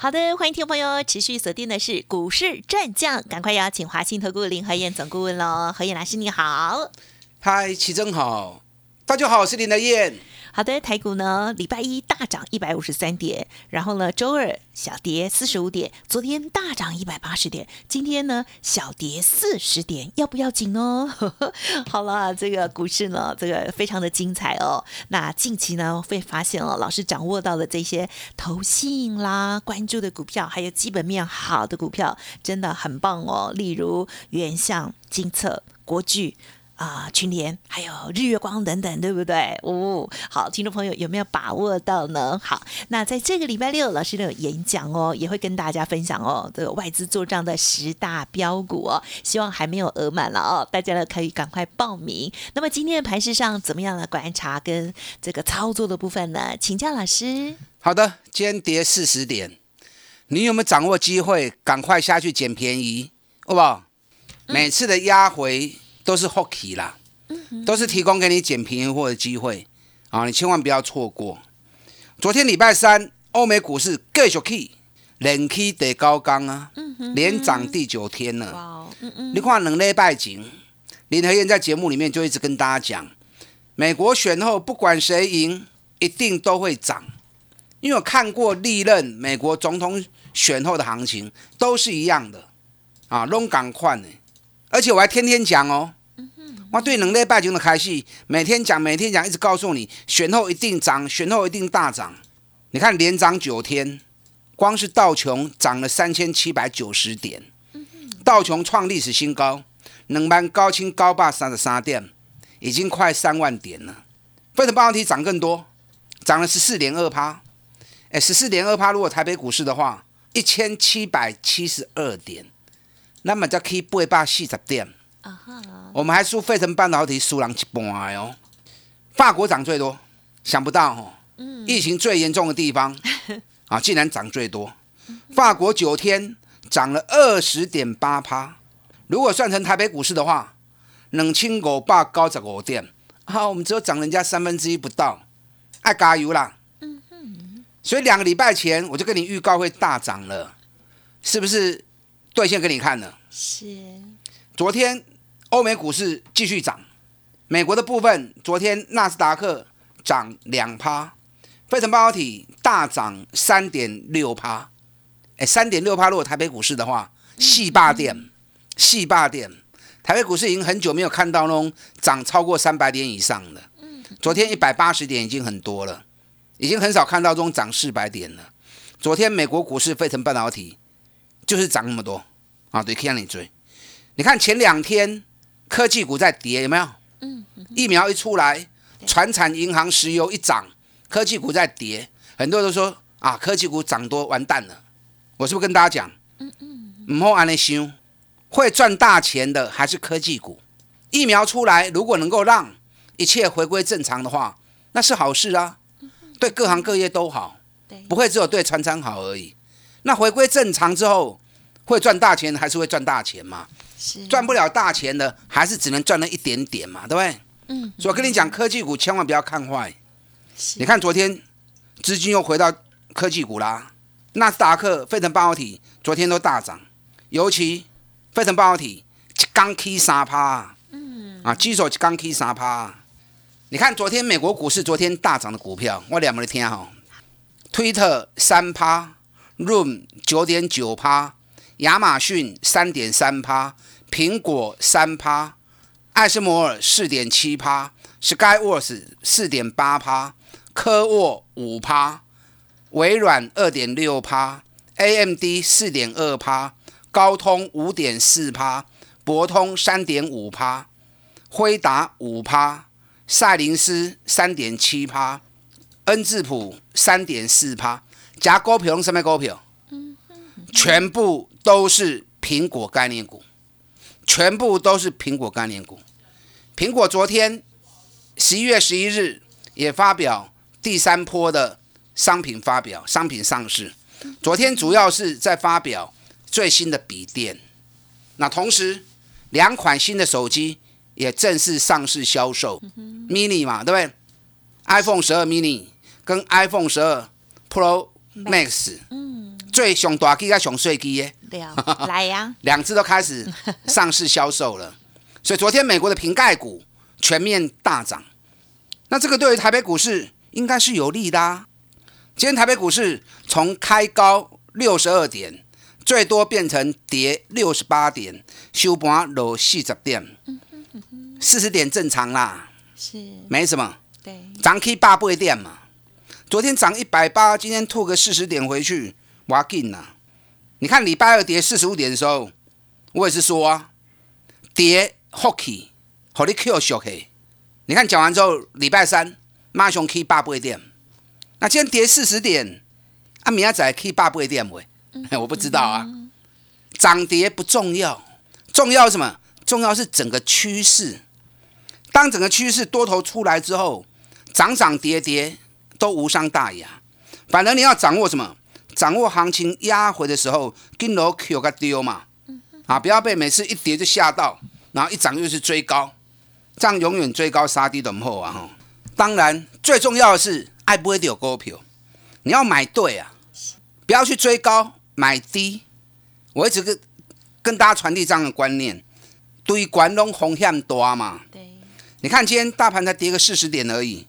好的，欢迎听众朋友持续锁定的是股市战将，赶快邀请华信投顾林和燕总顾问喽，何燕老师你好，嗨，齐真好，大家好，我是林和燕。好的，台股呢，礼拜一大涨一百五十三点，然后呢，周二小跌四十五点，昨天大涨一百八十点，今天呢小跌四十点，要不要紧哦？好了，这个股市呢，这个非常的精彩哦。那近期呢，会发现哦，老师掌握到的这些投信啦，关注的股票，还有基本面好的股票，真的很棒哦。例如原相、金策、国巨。啊，群联还有日月光等等，对不对？哦，好，听众朋友有没有把握到呢？好，那在这个礼拜六，老师都有演讲哦，也会跟大家分享哦，这个外资做账的十大标股哦，希望还没有额满了哦，大家呢可以赶快报名。那么今天的盘市上怎么样的观察跟这个操作的部分呢？请教老师。好的，今天跌四十点，你有没有掌握机会，赶快下去捡便宜，好不好？每次的压回。都是 hockey 啦，都是提供给你捡便宜货的机会啊！你千万不要错过。昨天礼拜三，欧美股市继续起，连起得高刚啊，连涨第九天了。你看两礼拜前，林和燕在节目里面就一直跟大家讲，美国选后不管谁赢，一定都会涨，因为我看过历任美国总统选后的行情都是一样的啊，拢赶快呢，而且我还天天讲哦。我对能力拜金的开戏，每天讲，每天讲，一直告诉你，选后一定涨，选后一定大涨。你看连涨九天，光是道琼涨了三千七百九十点，道琼创历史新高，能班高清高霸三十三点，已经快三万点了。费城半导体涨更多，涨了十四点二趴。哎，十四点二趴，如果台北股市的话，一千七百七十二点，那么就可以八百四十点。我们还输费城半导体输人一半哦。法国涨最多，想不到哦，疫情最严重的地方 啊，竟然涨最多。法国九天涨了二十点八趴，如果算成台北股市的话，冷清狗霸高十五点，好，我们只有涨人家三分之一不到，爱加油啦。所以两个礼拜前我就跟你预告会大涨了，是不是兑现给你看了？是。昨天欧美股市继续涨，美国的部分昨天纳斯达克涨两趴，费城半导体大涨三点六趴，哎，三点六趴。如果台北股市的话，细霸点，细霸点，台北股市已经很久没有看到那种涨超过三百点以上的。昨天一百八十点已经很多了，已经很少看到这种涨四百点了。昨天美国股市费城半导体就是涨那么多啊，对，可以让你追。你看前两天科技股在跌，有没有？嗯。疫苗一出来，船产、银行、石油一涨，科技股在跌。很多人都说啊，科技股涨多完蛋了。我是不是跟大家讲？嗯嗯。唔好安尼想，会赚大钱的还是科技股。疫苗出来，如果能够让一切回归正常的话，那是好事啊。对各行各业都好。不会只有对船厂好而已。那回归正常之后，会赚大钱还是会赚大钱嘛？赚不了大钱的，还是只能赚了一点点嘛，对不对？嗯。所以我跟你讲，科技股千万不要看坏。你看昨天资金又回到科技股啦，纳斯达克、费城半导体昨天都大涨，尤其费城半导体刚 K 三趴，嗯。啊，基手刚 K 三趴。你看昨天美国股市昨天大涨的股票，我两个听哈，推特三趴，Room 九点九趴，亚马逊三点三趴。苹果三趴，艾斯摩尔四点七趴，Skyworth 四点八趴，科沃五趴，微软二点六趴，AMD 四点二趴，高通五点四趴，博通三点五趴，辉达五趴，赛灵思三点七趴，恩智浦三点四趴，加股票什么股票？全部都是苹果概念股。全部都是苹果概念股，苹果昨天十一月十一日也发表第三波的商品发表，商品上市。昨天主要是在发表最新的笔电，那同时两款新的手机也正式上市销售，mini 嘛，对不对？iPhone 十二 mini 跟 iPhone 十二 Pro Max，最上大机跟上碎机耶，了来呀，两只都开始 上市销售了。所以昨天美国的瓶盖股全面大涨，那这个对于台北股市应该是有利的啊。今天台北股市从开高六十二点，最多变成跌六十八点，收盘落四十点，四十点正常啦，是。没什么。对，涨 K 八倍点嘛，昨天涨一百八，今天吐个四十点回去，哇劲呐！你看礼拜二跌四十五点的时候，我也是说啊，跌 hockey，好你 Q 小 K。你看讲完之后，礼拜三马熊 K 八倍点，那今天跌四十点，啊明仔载 K 八倍点喂，我不知道啊。涨跌不重要，重要什么？重要是整个趋势。当整个趋势多头出来之后，涨涨跌跌都无伤大雅。反而你要掌握什么？掌握行情压回的时候，跟楼 Q 个丢嘛，啊，不要被每次一跌就吓到，然后一涨又是追高，这样永远追高杀低的后啊哈。当然，最重要的是爱不会丢股票，你要买对啊，不要去追高买低。我一直跟跟大家传递这样的观念，对管拢风险大嘛。对，你看今天大盘才跌个四十点而已，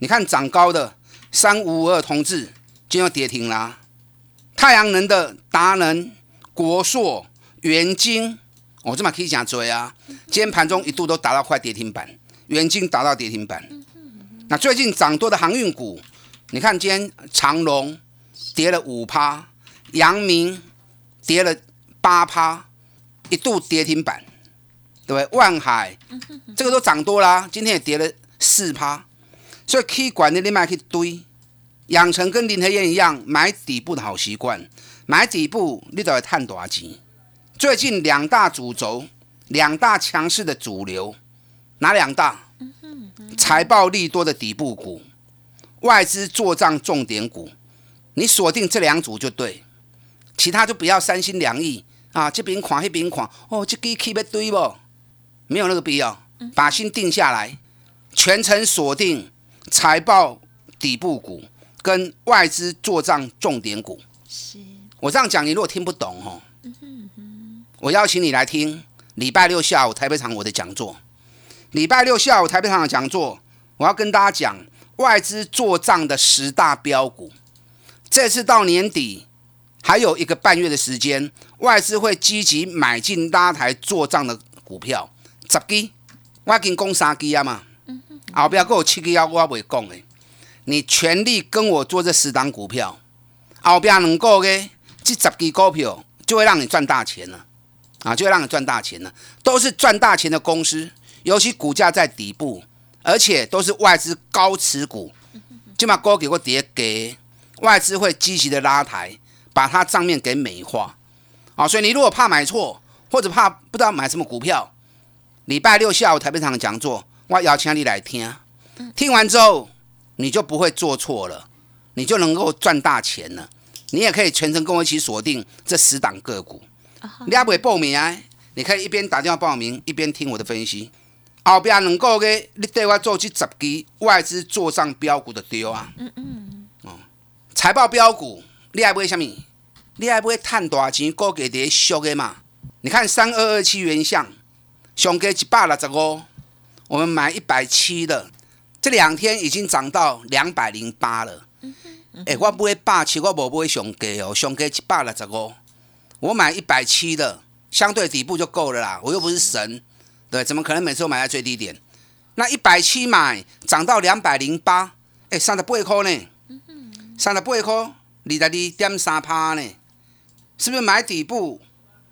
你看涨高的三五五二同志今天又跌停啦、太阳能的达能、国硕、元晶，我、这么可以讲追啊！今天盘中一度都达到快跌停板，元晶达到跌停板。那最近涨多的航运股，你看今天长隆跌了五趴，阳明跌了八趴，一度跌停板，对不对？万海 这个都涨多啦、今天也跌了四趴，所以可以管的你买去堆，养成跟林和燕一样买底部的好习惯，买底部你都会探大钱。最近两大主轴，两大强势的主流，哪两大？财报利多的底部股，外资做账重点股，你锁定这两组就对，其他就不要三心两意啊，这边看那边看，哦，这个 keep 对不？没有那个必要，把心定下来，全程锁定财报底部股跟外资做账重点股。是我这样讲，你如果听不懂哦，我邀请你来听礼拜六下午台北场我的讲座。礼拜六下午台北场的讲座，我要跟大家讲外资做账的十大标股。这次到年底还有一个半月的时间，外资会积极买进拉台做账的股票，十支，我已经讲三支啊嘛，后边还有七支要我未讲的，你全力跟我做这十档股票，后边两个月这十支股票就会让你赚大钱了，啊，就会让你赚大钱了，都是赚大钱的公司。尤其股价在底部，而且都是外资高持股，就把高给我跌给外资会积极的拉抬，把它账面给美化。啊，所以你如果怕买错，或者怕不知道买什么股票，礼拜六下午台北场的讲座，我邀请你来听，听完之后你就不会做错了，你就能够赚大钱了。你也可以全程跟我一起锁定这十档个股。你还不会报名啊？你可以一边打电话报名，一边听我的分析。后边两个月，你对我做这十支外资做上标股的丢啊！嗯嗯。哦，财报标股，你还会什么？你还会赚大钱、股价跌俗的嘛？你看三二二七元相，上价一百六十五，我们买一百七的，这两天已经涨到两百零八了。嗯哎、我买八七，我无买上价哦，上价一百六十五，我买一百七的，相对底部就够了啦。我又不是神。对，怎么可能每次都买在最低点？那一百七买涨到两百零八，哎，三十八块呢，三十八块，二十二点三趴呢，是不是买底部？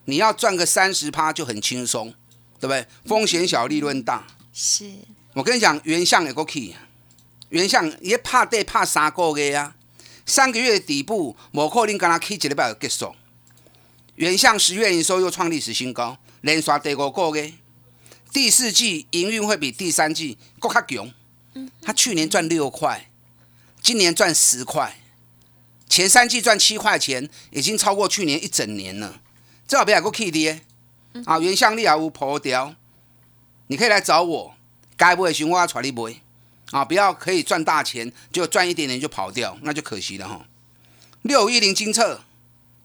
你要赚个三十趴就很轻松，对不对？风险小，利润大。是，我跟你讲，原相也够去，原相也怕跌怕三个月啊，三个月的底部，某可能跟他去一礼拜就结束。原相十月营收又创历史新高，连刷第五个月。第四季营运会比第三季更加强。他去年赚六块，今年赚十块，前三季赚七块钱，已经超过去年一整年了。这好别还够 K 跌啊！原相力也有破掉，你可以来找我，该不会寻我要传你买啊！不要可以赚大钱，就赚一点点就跑掉，那就可惜了哈。六一零金策，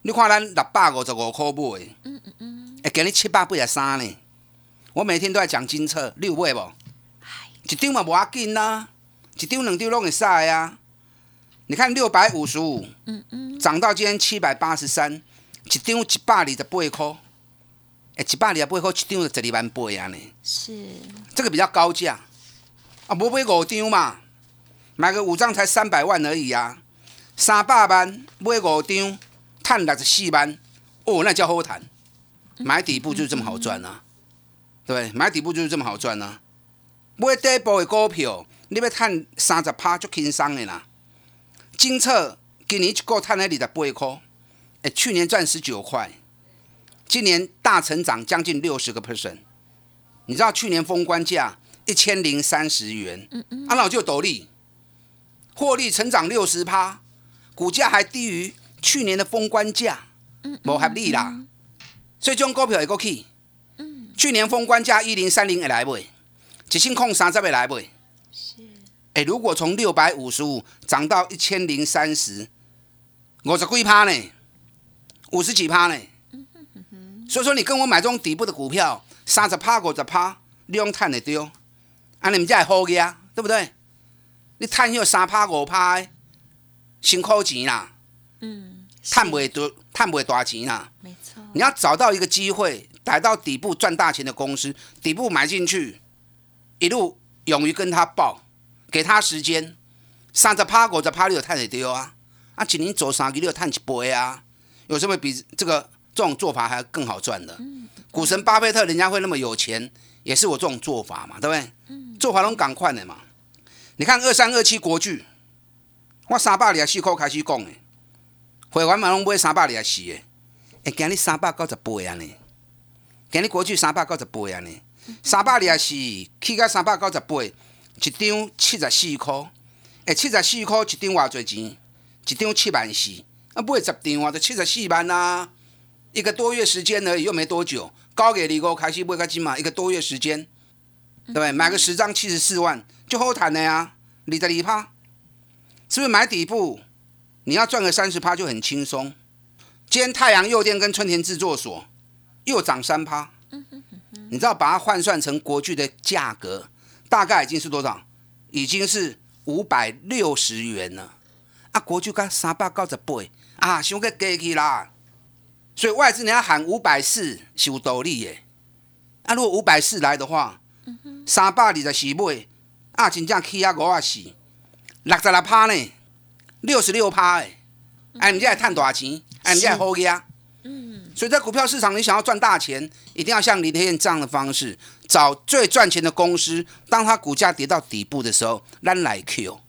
你看咱六百五十五块买，嗯嗯嗯，会给你七百八十三呢。我每天都在讲金策，你有买不？一张嘛无要紧啦，一张两张拢会使啊。你看六百五十五，嗯嗯，涨到今天七百八十三，一张一百二十八块，哎，一百二十八块一张就十二万八啊呢。是，这个比较高价啊，无买五张嘛，买个五张才三百万而已啊，三百万买五张，赚六十四万，哦，那叫好谈。买底部就是这么好赚啊，对，买底部就是这么好赚啊。买底部的股票，你要赚三十趴就轻松的啦。金策今年一个赚了二十八块，哎，去年赚十九块，今年大成长将近六十个 percent。你知道去年封关价一千零三十元，嗯嗯，那我就斗笠，获利成长六十趴，股价还低于去年的封关价，嗯，无合理啦。所以这种股票会过去，嗯，去年封关价一零三零会来买。一千空三十会来不？是。哎，如果从六百五十五涨到一千零三十，五十几趴呢？五十几趴呢？所以说，你跟我买这种底部的股票，三十趴、五十趴，你用赚的丢，啊，你们家好嘅啊，对不对？你赚有三趴、五趴，辛苦钱啦。嗯。赚不多，赚不大钱啦。没错。你要找到一个机会，逮到底部赚大钱的公司，底部买进去。一路勇于跟他报，给他时间，三十趴五十趴你就赚得丢啊！啊，一年做三期你就赚一倍啊！有什么比这个这种做法还更好赚的？股神巴菲特人家会那么有钱，也是我这种做法嘛，对不对？做法拢赶快的嘛！你看二三二七国巨，我三百二十四块开始讲的，会员嘛拢买三百二十四的，哎，今日三百九十八啊呢，今日国巨三百九十八啊呢。三百二十四起到三百九十八，一张七十四块。诶，七十四块一张偌侪钱？一张七万四，啊，买十张啊，就七十四万啊。一个多月时间而已，又没多久。高月二五开始买个金嘛，一个多月时间，对不对？买个十张七十四万，就后谈的呀。二十二趴，是不是买底部？你要赚个三十趴就很轻松。今天太阳右电跟春田制作所又涨三趴。你知道把它换算成国巨的价格，大概已经是多少？已经是五百六十元了。啊，国巨刚三百九十八，啊，想个低去啦。所以外资你要喊五百四是有道理的。啊，如果五百四来的话，三百二十四买，啊，真正起啊五啊四，六十六趴呢，六十六趴诶。哎，你这还赚多少钱？哎，你这还好呀。所以在股票市场，你想要赚大钱，一定要像林天燕这样的方式，找最赚钱的公司。当它股价跌到底部的时候，咱来 Q，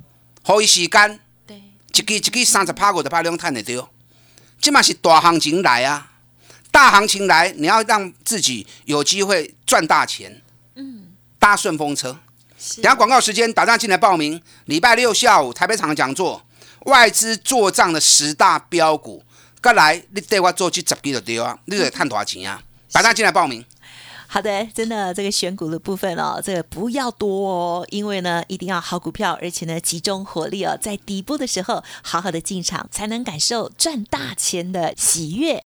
好一时间，对，一支一支三十趴五十趴量赚得到。这嘛是大行情来啊，大行情来，你要让自己有机会赚大钱。嗯，搭顺风车。等下广告时间，打仗进来报名。礼拜六下午台北场讲座，外资做账的十大标股。再来，你对我做去十几就对啊，你得赚多少钱啊？打上进来报名。好的，真的这个选股的部分哦，这个不要多哦，因为呢，一定要好股票，而且呢，集中火力哦，在底部的时候好好的进场，才能感受赚大钱的喜悦。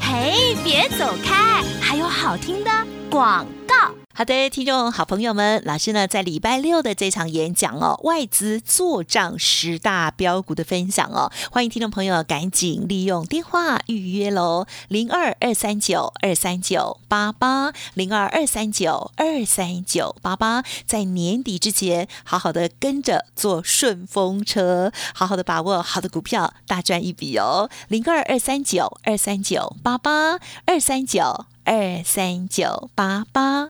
嘿，别走开，还有好听的广告。好的，听众好朋友们，老师呢在礼拜六的这场演讲哦，外资做账十大标股的分享哦，欢迎听众朋友赶紧利用电话预约喽，零二二三九二三九八八零二二三九二三九八八，在年底之前好好的跟着做顺风车，好好的把握好的股票，大赚一笔哦，零二二三九二三九八八二三九二三九八八。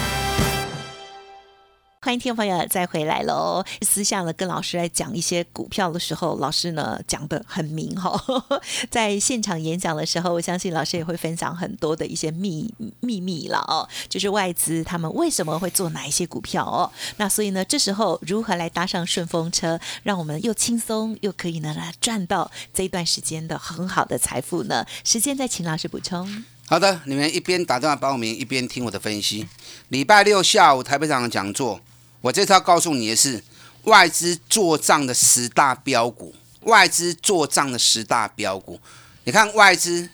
欢迎听众朋友再回来喽！私下呢跟老师来讲一些股票的时候，老师呢讲的很明哈。在现场演讲的时候，我相信老师也会分享很多的一些秘秘密了哦，就是外资他们为什么会做哪一些股票哦。那所以呢，这时候如何来搭上顺风车，让我们又轻松又可以呢来赚到这一段时间的很好的财富呢？时间再请老师补充。好的，你们一边打电话报名，一边听我的分析。礼拜六下午台北场的讲座。我这次要告诉你的是外资做账的十大标股，外资做账的十大标股。你看外资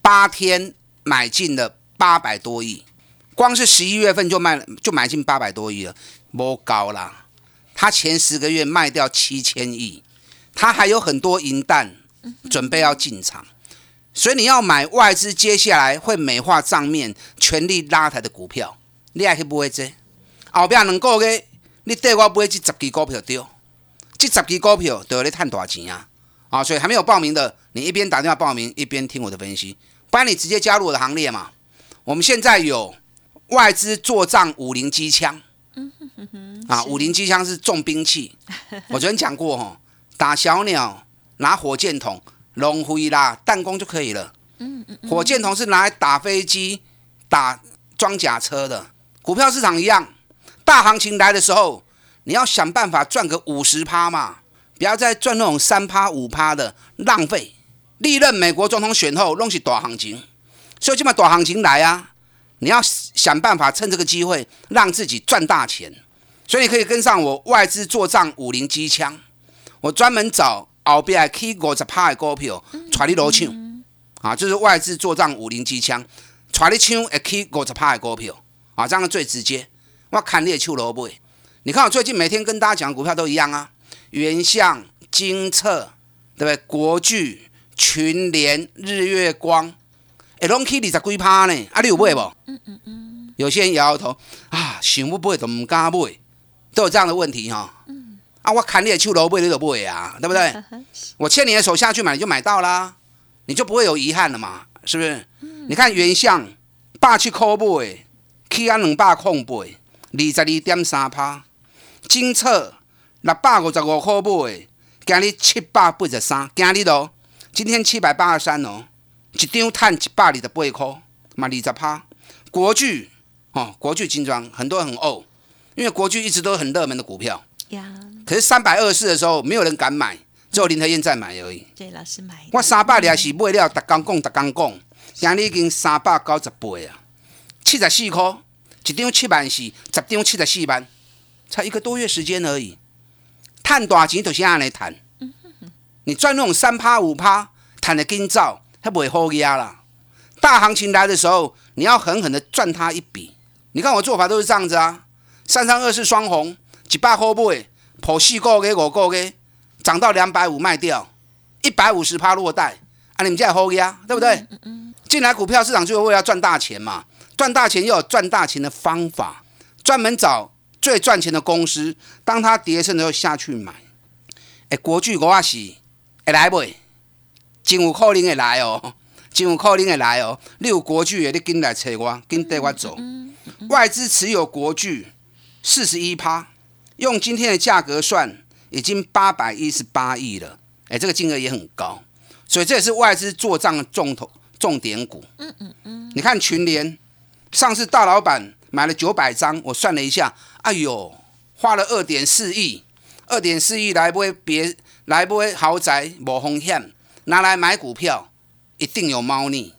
八天买进了八百多亿，光是十一月份就卖就买进八百多亿了，摸高啦。他前十个月卖掉七千亿，他还有很多银弹准备要进场，所以你要买外资接下来会美化账面、全力拉抬的股票，你还去不会这？后边两个月，你对我买这十支股票对，这十支股票都要你赚大钱啊！啊，所以还没有报名的，你一边打电话报名，一边听我的分析，不然你直接加入我的行列嘛。我们现在有外资做账五零机枪，啊，五零机枪是重兵器。我昨天讲过哦，打小鸟拿火箭筒，龙灰啦，弹弓就可以了。火箭筒是拿来打飞机、打装甲车的。股票市场一样。大行情来的时候，你要想办法赚个五十趴嘛，不要再赚那种三趴五趴的浪费。历任美国总统选后弄起大行情，所以这么大行情来啊，你要想办法趁这个机会让自己赚大钱。所以你可以跟上我外资做账五零机枪，我专门找后边 K 五十趴的股票，带你落抢啊，就是外资做账五零机枪，带你抢 K 五十趴的股票啊，这样最直接。我砍你的手萝卜，你看我最近每天跟大家讲股票都一样啊，原相、金策，对不对？国巨、群联、日月光，哎，拢起二十几趴呢，啊，你有买不？嗯嗯嗯。有些人摇摇头啊，想不买都唔敢买，都有这样的问题哈。嗯。啊，我砍你的手萝卜，你都买啊，对不对？我牵你的手下去买，你就买到啦，你就不会有遗憾了嘛，是不是？你看原相八七块买，起啊两百空八。二十二点三趴，金策六百五十五块买，今日七百八十三，今日哦，今天七百八十三哦，一张赚一百二十八块，嘛二十趴。国巨哦，国巨精装很多人很呕，因为国巨一直都很热门的股票。呀。可是三百二四的时候，没有人敢买，只有林德燕在买而已。对，老师买。我三百二是买了，逐工讲，逐工讲，今日已经三百九十八啊，七十四块。一张七万四，十张七十四万，才一个多月时间而已。赚大钱就是安尼赚。你赚那种三趴五趴，赚的紧早，还不会好压啦。大行情来的时候，你要狠狠的赚它一笔。你看我做法都是这样子啊。三三二四双红，一百块买，破四个给五个给，涨到两百五卖掉，一百五十趴落袋，啊，你们这好压，对不对？进来股票市场就是为了赚大钱嘛。赚大钱要有赚大钱的方法，专门找最赚钱的公司，当它跌升的时候下去买。哎，国巨我也是会来不？真有可能会来哦，真有可能会来哦。你有国巨的，你紧来找我，紧带我走。外资持有国巨四十一趴，用今天的价格算，已经八百一十八亿了。哎，这个金额也很高，所以这也是外资做账的重头重点股。嗯嗯嗯，你看群联。上次大老板买了九百张，我算了一下，哎呦，花了二点四亿，二点四亿来买别来买豪宅，无风险，拿来买股票，一定有猫腻，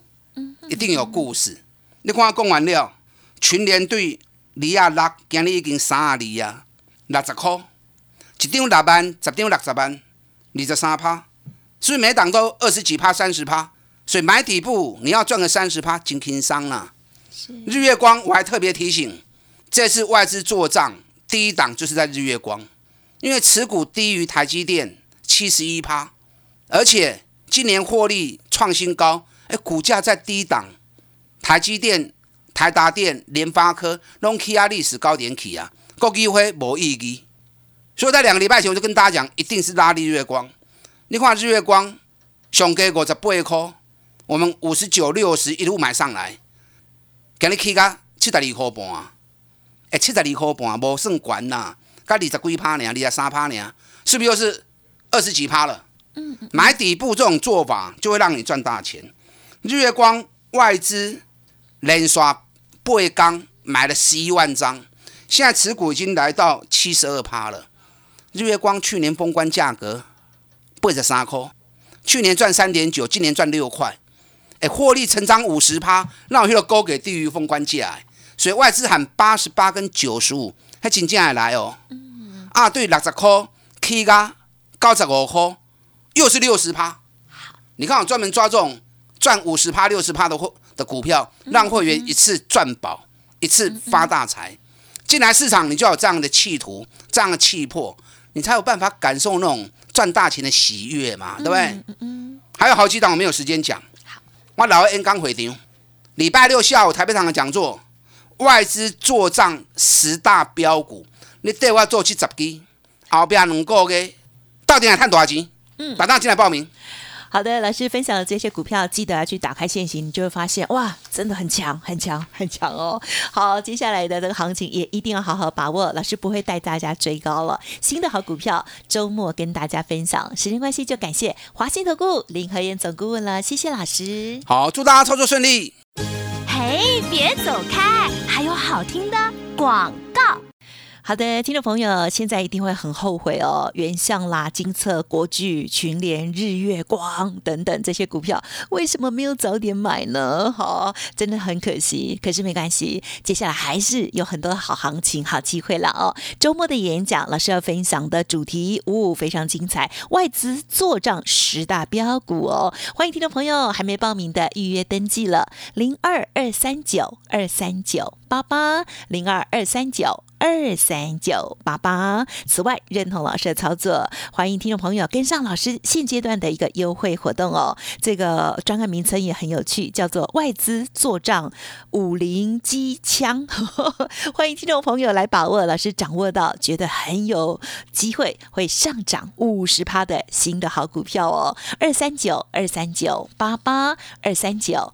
一定有故事。你看我讲完了，群联对二亚六，今日已经三啊二啊，六十块，一张六万，十张六十万，二十三趴，所以每档都二十几趴、三十趴，所以买底部你要赚个三十趴，真轻松啦。日月光，我还特别提醒，这次外资做账第一档就是在日月光，因为持股低于台积电七十一趴，而且今年获利创新高，哎，股价在低档，台积电台达电、联发科拢起啊历史高点起啊，国基会无意义。所以在两个礼拜前我就跟大家讲，一定是拉日月光。你看日月光上给五十八块，我们五十九、六十一路买上来，今日起到七十二块半，哎，七十二块半无算悬呐，才二十几趴呢，二十三趴呢，是不是又是二十几趴了？嗯，买底部这种做法就会让你赚大钱。日月光外资连刷八缸买了十一万张，现在持股已经来到七十二趴了。日月光去年封关价格八十三块，去年赚三点九，今年赚六块，哎，获利成长五十趴，那我去了勾给地狱封关价，所以外资喊八十八跟九十五，还真正来哦。啊，对，六十块起价九十五块，又是六十趴。你看我专门抓这种赚五十趴、六十趴的货的股票，让会员一次赚饱，一次发大财。进来市场，你就要有这样的企图，这样的气魄。你才有办法感受那种赚大钱的喜悦嘛，对不对？还有好几档我没有时间讲。我老 N 刚回场，礼拜六下午台北场的讲座，外资做账十大标股，你带我做七十支，后边两个月到底来赚多少钱？嗯，马上进来报名。好的，老师分享的这些股票，记得要去打开现行，你就会发现哇，真的很强，很强，很强哦。好，接下来的这个行情也一定要好好把握，老师不会带大家追高了。新的好股票，周末跟大家分享。时间关系，就感谢华信投顾林和燕总顾问了，谢谢老师。好，祝大家操作顺利。嘿，别走开，还有好听的广告。好的，听众朋友，现在一定会很后悔哦。原相啦、金策、国巨、群联、日月光等等这些股票，为什么没有早点买呢？好，真的很可惜。可是没关系，接下来还是有很多好行情、好机会了哦。周末的演讲，老师要分享的主题，呜，非常精彩。外资做账十大标股哦，欢迎听众朋友还没报名的预约登记了，零二二三九二三九八八零二二三九。二三九八八。此外，认同老师的操作，欢迎听众朋友跟上老师现阶段的一个优惠活动哦。这个专案名称也很有趣，叫做“外资做账五零机枪”。欢迎听众朋友来把握，老师掌握到觉得很有机会会上涨五十趴的新的好股票哦。二三九二三九八八二三九